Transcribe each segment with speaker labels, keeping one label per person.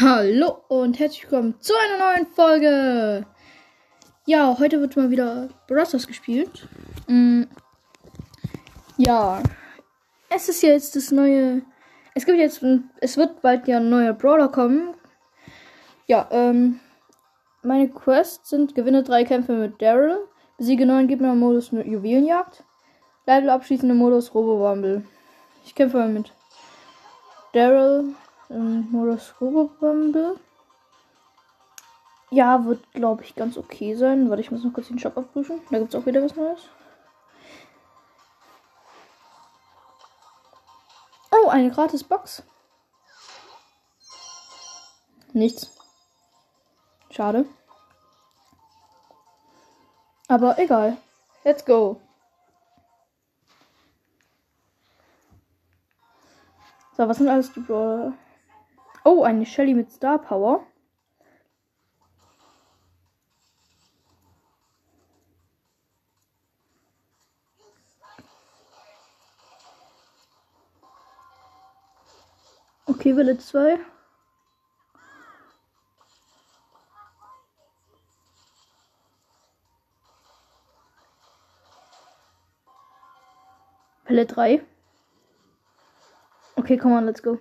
Speaker 1: Hallo und herzlich willkommen zu einer neuen Folge. Ja, heute wird mal wieder Brothers gespielt. Mm, ja, es ist jetzt das neue. Es gibt jetzt, es wird bald ja ein neuer Brawler kommen. Ja, ähm, meine Quests sind: gewinne drei Kämpfe mit Daryl, besiege neun Gegner im Modus Juwelenjagd, Level abschließende Modus Robo Rumble. Ich kämpfe mal mit Daryl, Modus Robobumble. Ja, wird, glaube ich, ganz okay sein. Warte, ich muss noch kurz den Shop abprüfen. Da gibt es auch wieder was Neues. Oh, eine gratis Box. Nichts. Schade. Aber egal. Let's go. So, was sind alles die Brawler? Oh, eine Shelly mit Star Power. Okay, Welle 2. Welle 3. Okay, come on, let's go.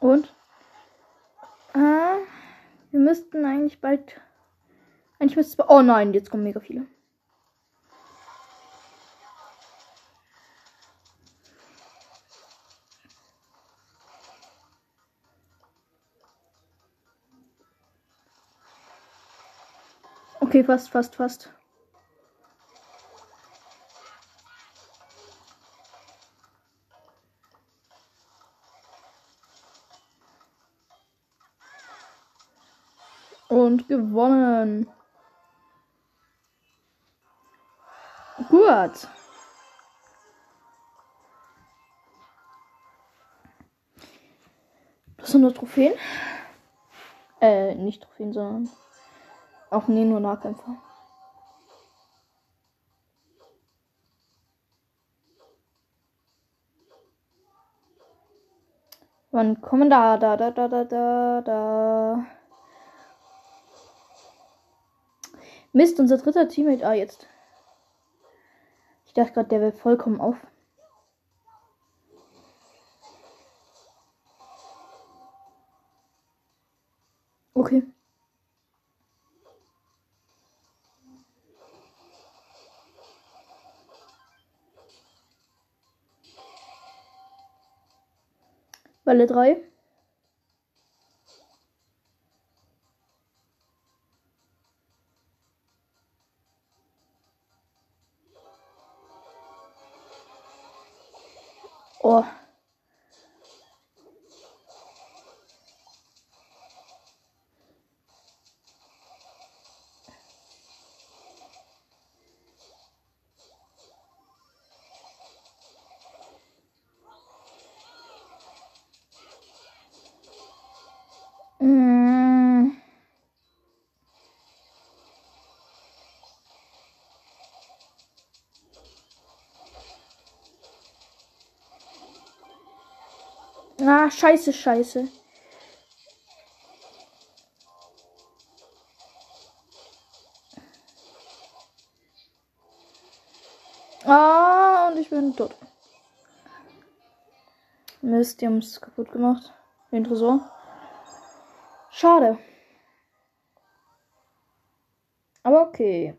Speaker 1: Und? Ah, wir müssten eigentlich bald. Eigentlich müsste es. Oh nein, jetzt kommen mega viele. Okay, fast, fast, fast. Gewonnen. Gut. Das sind nur Trophäen. Äh, nicht Trophäen, sondern auch nee, nur Nahkämpfer. Wann kommen da, da, da, da, da, da, da. Mist, unser dritter Teammate. Ah, jetzt. Ich dachte gerade, der wäre vollkommen auf. Okay. Welle 3. Ah, scheiße, scheiße. Ah, und ich bin tot. Mist, die haben es kaputt gemacht. Den Tresor. Schade. Aber okay.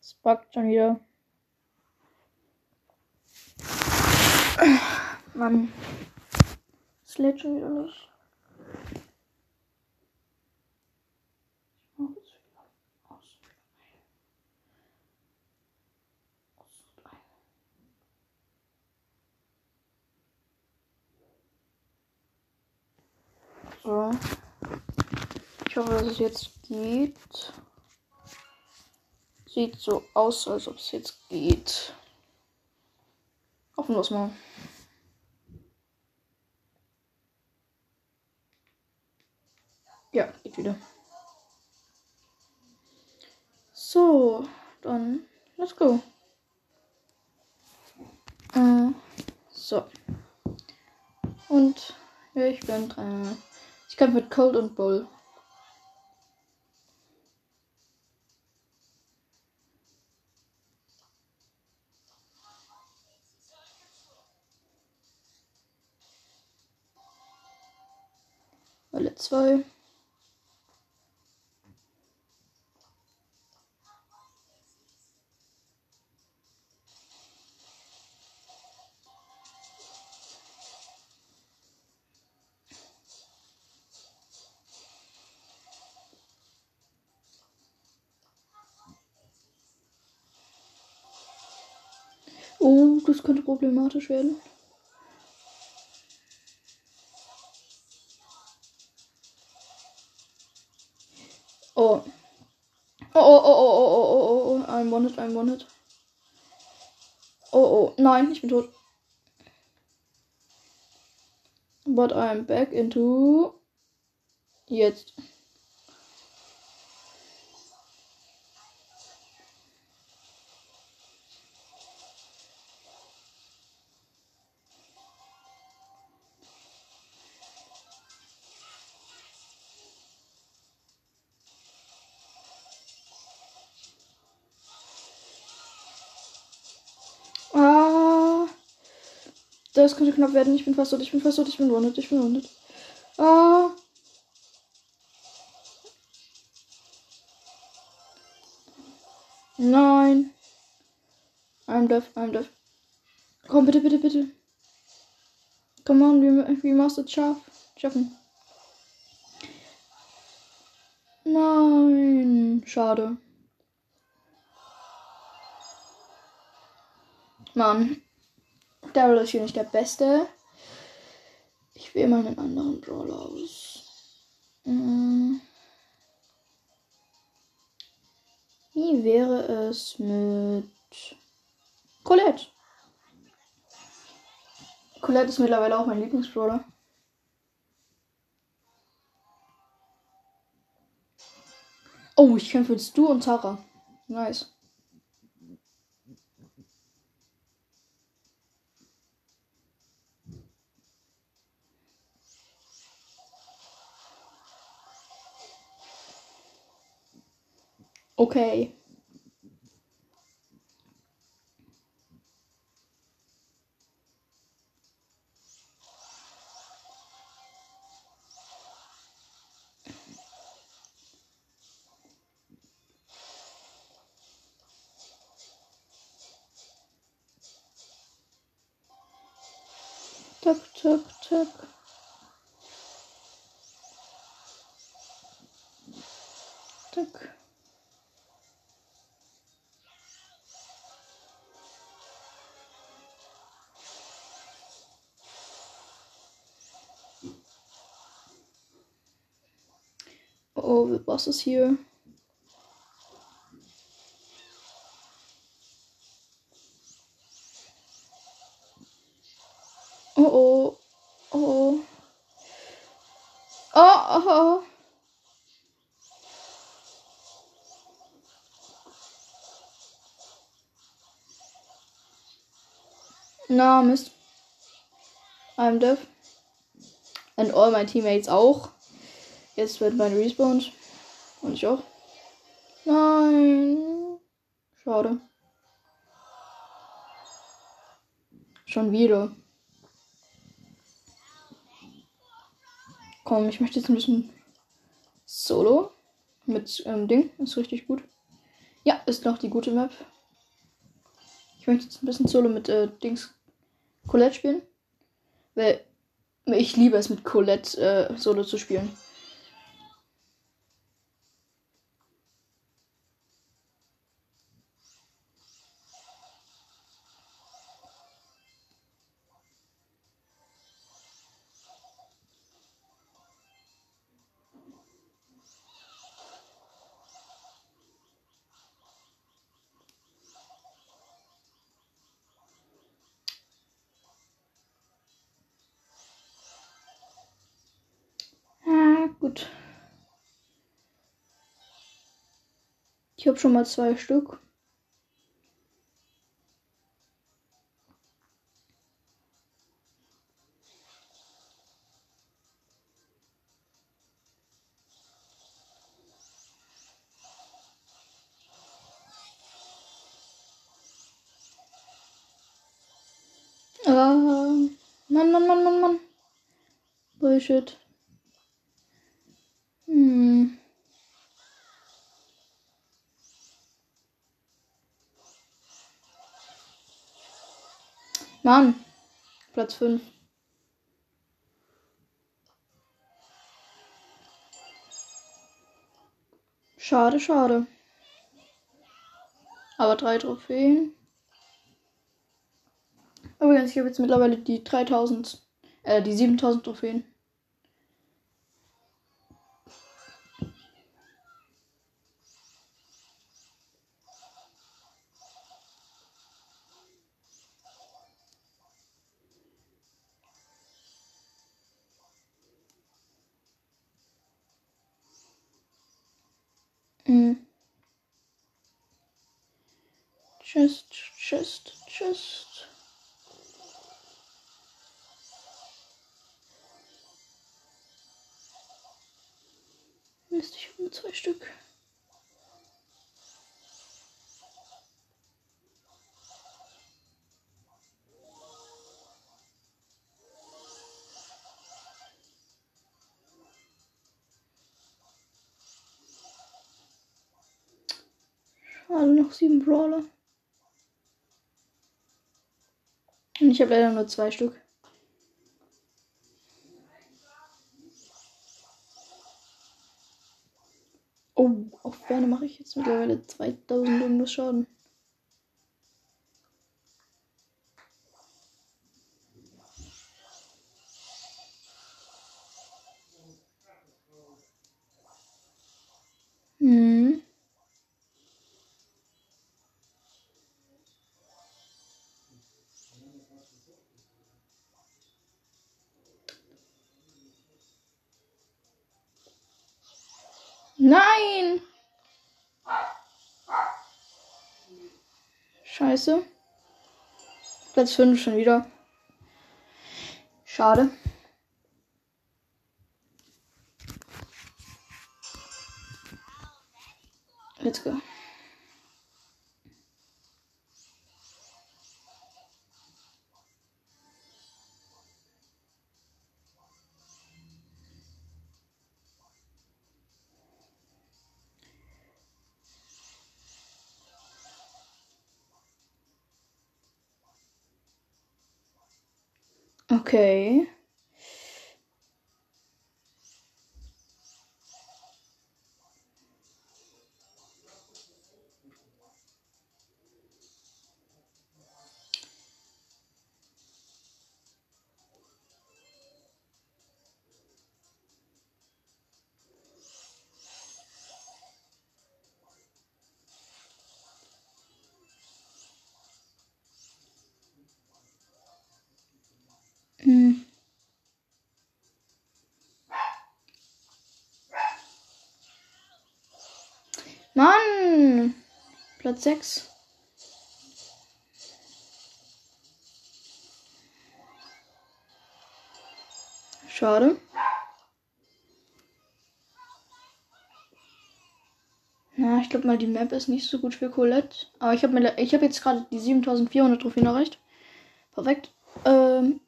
Speaker 1: Es buggt schon wieder. Mann. Es lädt schon wieder nicht. So. Ich hoffe, dass es jetzt geht. Sieht so aus, als ob es jetzt geht. Hoffen wir es mal. Ja, geht wieder. So, dann let's go. Äh, so. Und ja, ich bin dran. Ich kämpfe mit Cold und Bull. Welle 2. Oh, das könnte problematisch werden. Wanted, I'm wanted. Oh, oh. Nein, ich bin tot. But I'm back into. Jetzt. Das könnte knapp werden. Ich bin fast tot, ich bin fast tot, ich bin wanted, ich bin wanted. Ah. Nein. I'm deaf, I'm deaf. Komm, bitte, bitte, bitte. Come on, wie, wie machst es scharf? Schaffen. Nein. Schade. Mann. Daryl ist hier nicht der Beste. Ich wähle mal einen anderen Brawler aus. Hm. Wie wäre es mit Colette? Colette ist mittlerweile auch mein Lieblingsbrawler. Oh, ich kämpfe jetzt du und Tara. Nice. Okej. Okay. Czek, czek, czek. Czek. Oh, was ist hier? Oh oh. Oh. Oh, oh. Na, Mist. I'm deaf. And all my teammates auch. Jetzt wird mein respawned. Und ich auch. Nein. Schade. Schon wieder. Komm, ich möchte jetzt ein bisschen Solo. Mit ähm, Ding. Ist richtig gut. Ja, ist noch die gute Map. Ich möchte jetzt ein bisschen Solo mit äh, Dings Colette spielen. Weil ich liebe es mit Colette äh, Solo zu spielen. Ich habe schon mal zwei Stück. Ah, Mann, Mann, Mann, Mann, Mann. Bullshit. Hm. Mann. Platz 5. Schade, schade. Aber drei Trophäen. Übrigens, ich habe jetzt mittlerweile die 3000, äh, die 7000 Trophäen. Mm. Just, just, just. Mist, ich nur zwei Stück. Brawler. Und ich habe leider nur zwei Stück. Oh, auf Ferne mache ich jetzt mittlerweile 2000 irgendwas Schaden. Nein! Scheiße. Platz 5 schon wieder. Schade. Okay. Mann! Platz 6. Schade. Na, ich glaube mal, die Map ist nicht so gut für Colette. Aber ich habe habe jetzt gerade die 7400 Trophäen erreicht. Perfekt. Ähm,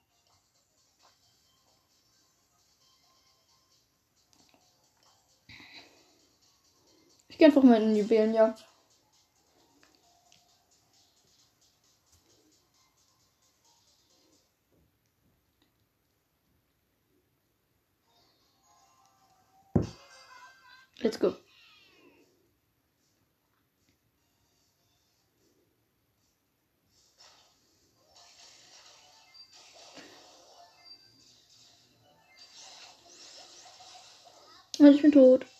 Speaker 1: gehe einfach mal in die Juwelenjagd. Let's go. Und ich bin tot.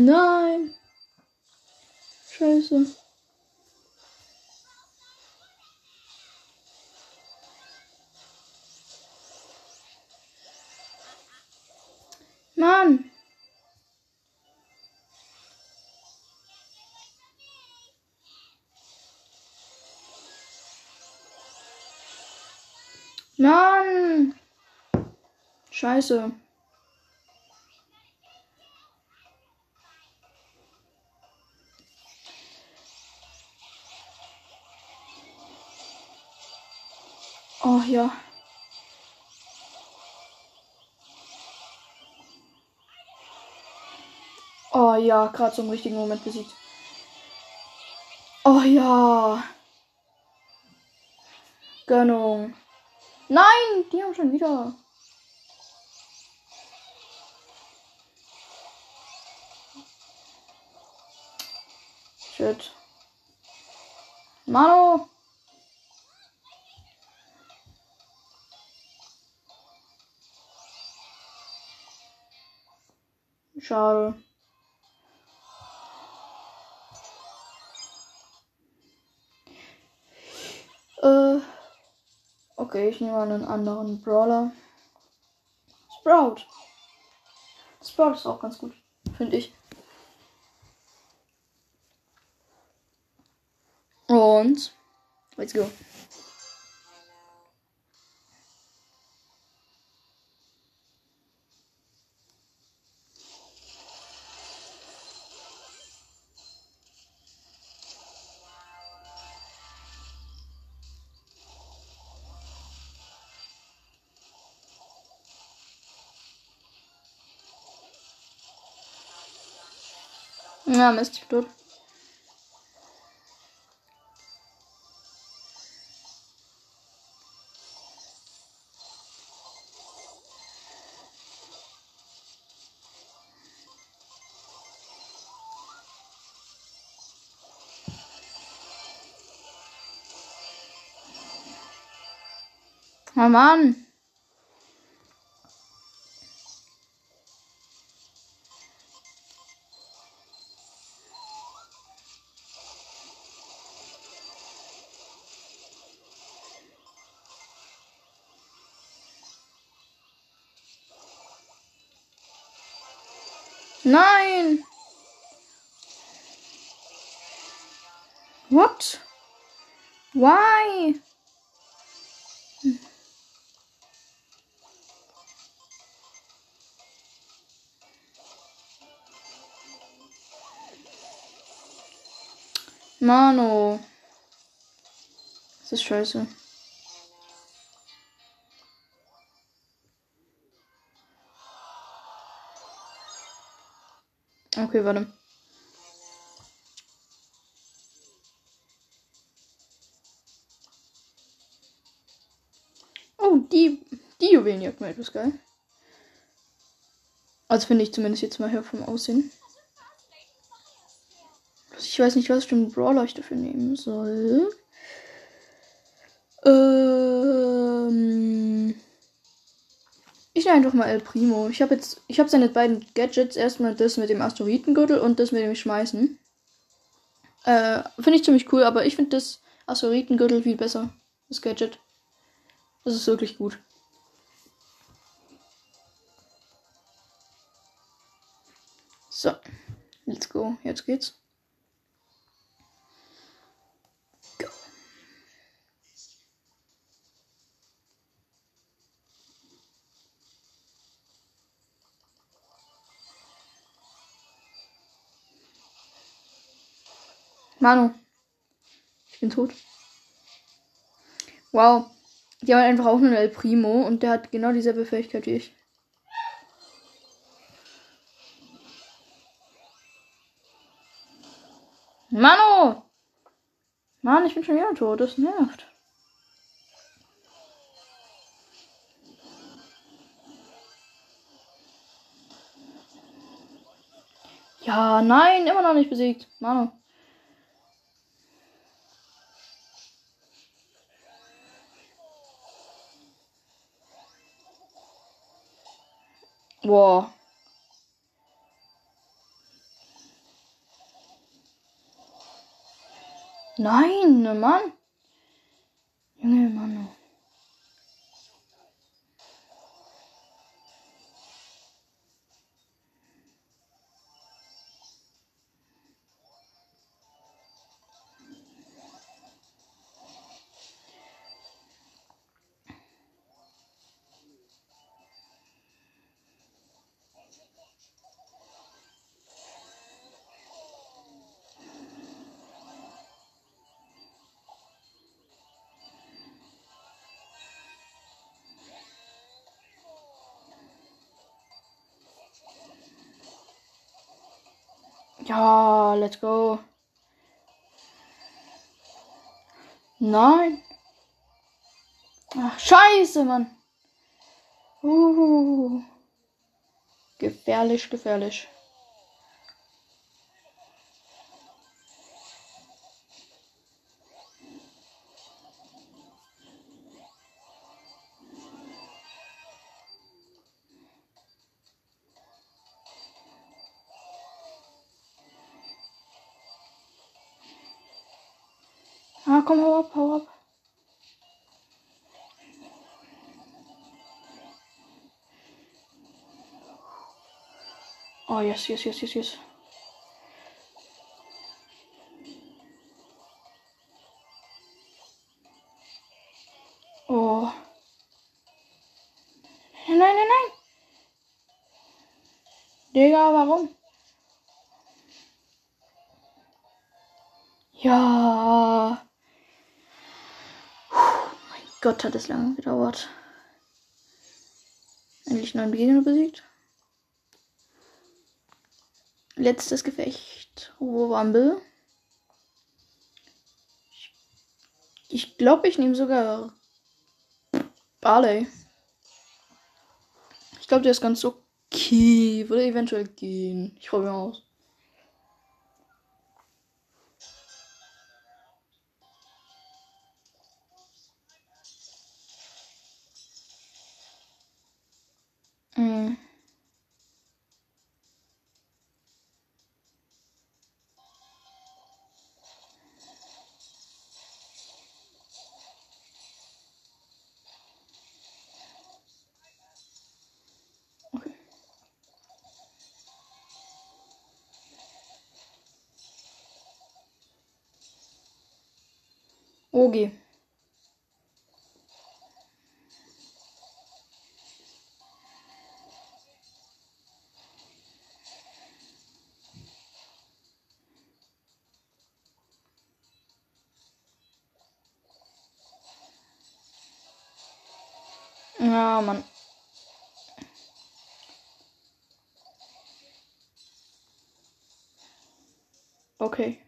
Speaker 1: Nein. Scheiße. Mann. Mann. Scheiße. Ja. Oh ja, gerade zum richtigen Moment besiegt. Oh ja. Gönnung. Nein, die haben schon wieder. Shit. Mano. Schade. Äh. Okay, ich nehme einen anderen Brawler. Sprout. Sprout ist auch ganz gut, finde ich. Und let's go. Ja, Mist, ich bin tot. Oh Mann. Nein! What? Why? Mano. Das ist scheiße. Okay, warte. Oh, die, die Juwelenjagd war etwas geil. Also finde ich zumindest jetzt mal her vom Aussehen. Ich weiß nicht, was für einen Brawler ich dafür nehmen soll. Ähm ich nehme einfach mal El Primo. Ich habe jetzt, ich habe seine beiden Gadgets. Erstmal das mit dem Asteroidengürtel und das mit dem Schmeißen. Äh, finde ich ziemlich cool, aber ich finde das Asteroidengürtel viel besser. Das Gadget. Das ist wirklich gut. So, let's go. Jetzt geht's. Manu. Ich bin tot. Wow. Die haben einfach auch nur El Primo und der hat genau dieselbe Fähigkeit wie ich. Manu! Mann, ich bin schon wieder tot. Das nervt. Ja, nein, immer noch nicht besiegt. Manu. Boah. Nein, Mann. Junge, Mann. Ja, let's go. Nein. Ach, scheiße, Mann. Uh. Gefährlich, gefährlich. Ah, kom, hou op, hou. Oh, yes, yes, yes, yes, yes. Gott, hat es lange gedauert. Endlich neun Gegner besiegt. Letztes Gefecht. Rumble. Ich glaube, ich nehme sogar Barley. Ich glaube, der ist ganz okay. Würde eventuell gehen. Ich probiere mal aus. Mm. Okay. Ja, Mann. Okay.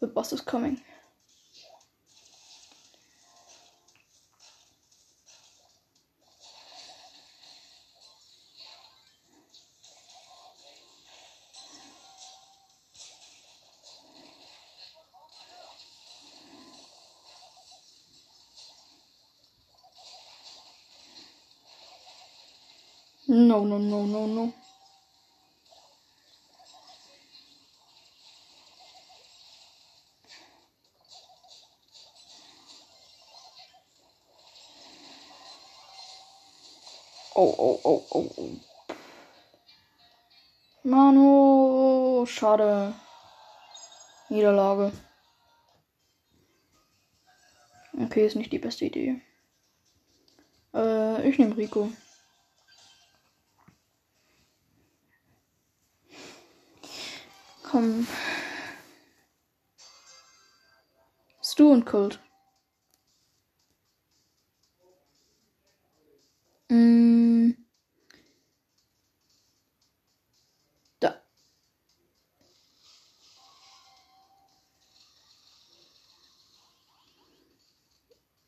Speaker 1: The boss is coming. No, no, no, no, no. Oh, oh, oh, oh, oh. Manu, schade. Niederlage. Okay, ist nicht die beste Idee. Äh, ich nehme Rico. Komm. Stu und Colt. Da.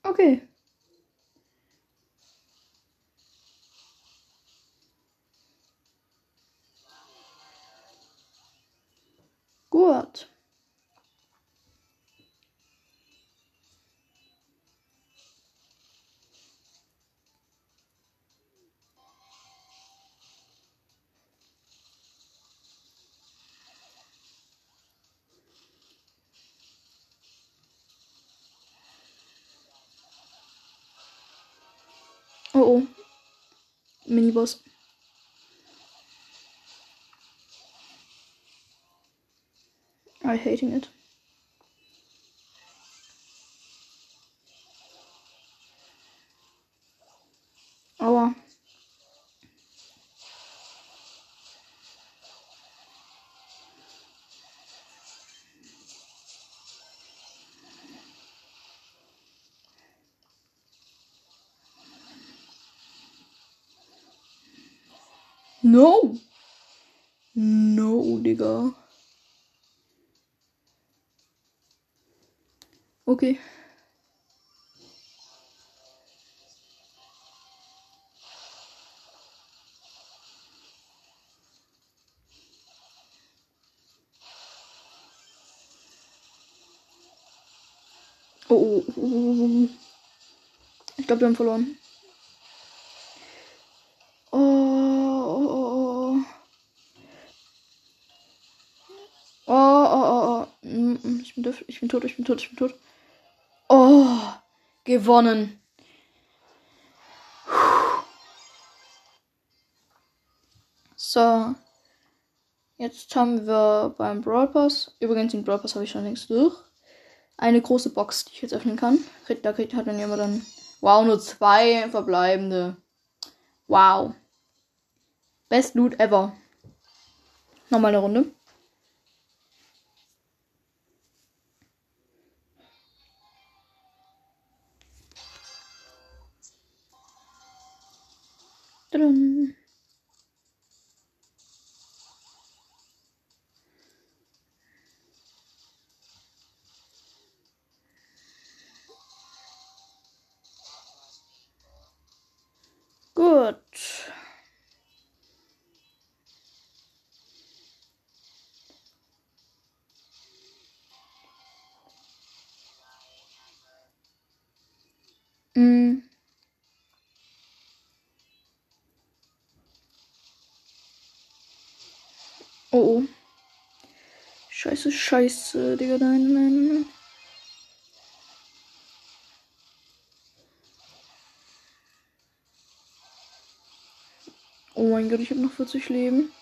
Speaker 1: Okay. Gut. Oh oh. Miniboss. I hating it. Oh Aua. No. No, Digga. Okay. Oh, oh, oh, oh. Ich glaube, wir haben verloren. Oh, oh, oh, oh. Oh, oh, oh, oh. Mm, Ich ich bin tot, ich bin tot, ich bin tot. Gewonnen. So. Jetzt haben wir beim Brawl Pass. Übrigens, den Brawl Pass habe ich schon längst durch. Eine große Box, die ich jetzt öffnen kann. Da hat man immer dann. Wow, nur zwei verbleibende. Wow. Best Loot ever. Nochmal eine Runde. 噔。Scheiße, Digga, nein, nein, nein. Oh mein Gott, ich habe noch 40 Leben.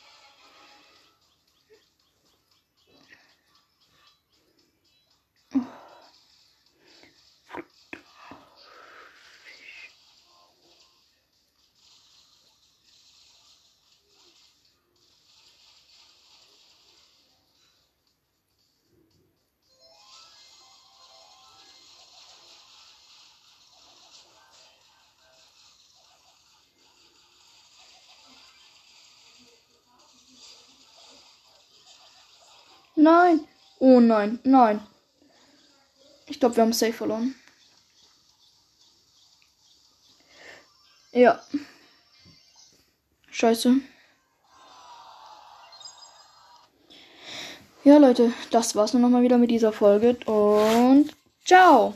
Speaker 1: Nein. Oh nein, nein. Ich glaube, wir haben safe verloren. Ja. Scheiße. Ja, Leute, das war's nur noch mal wieder mit dieser Folge und ciao.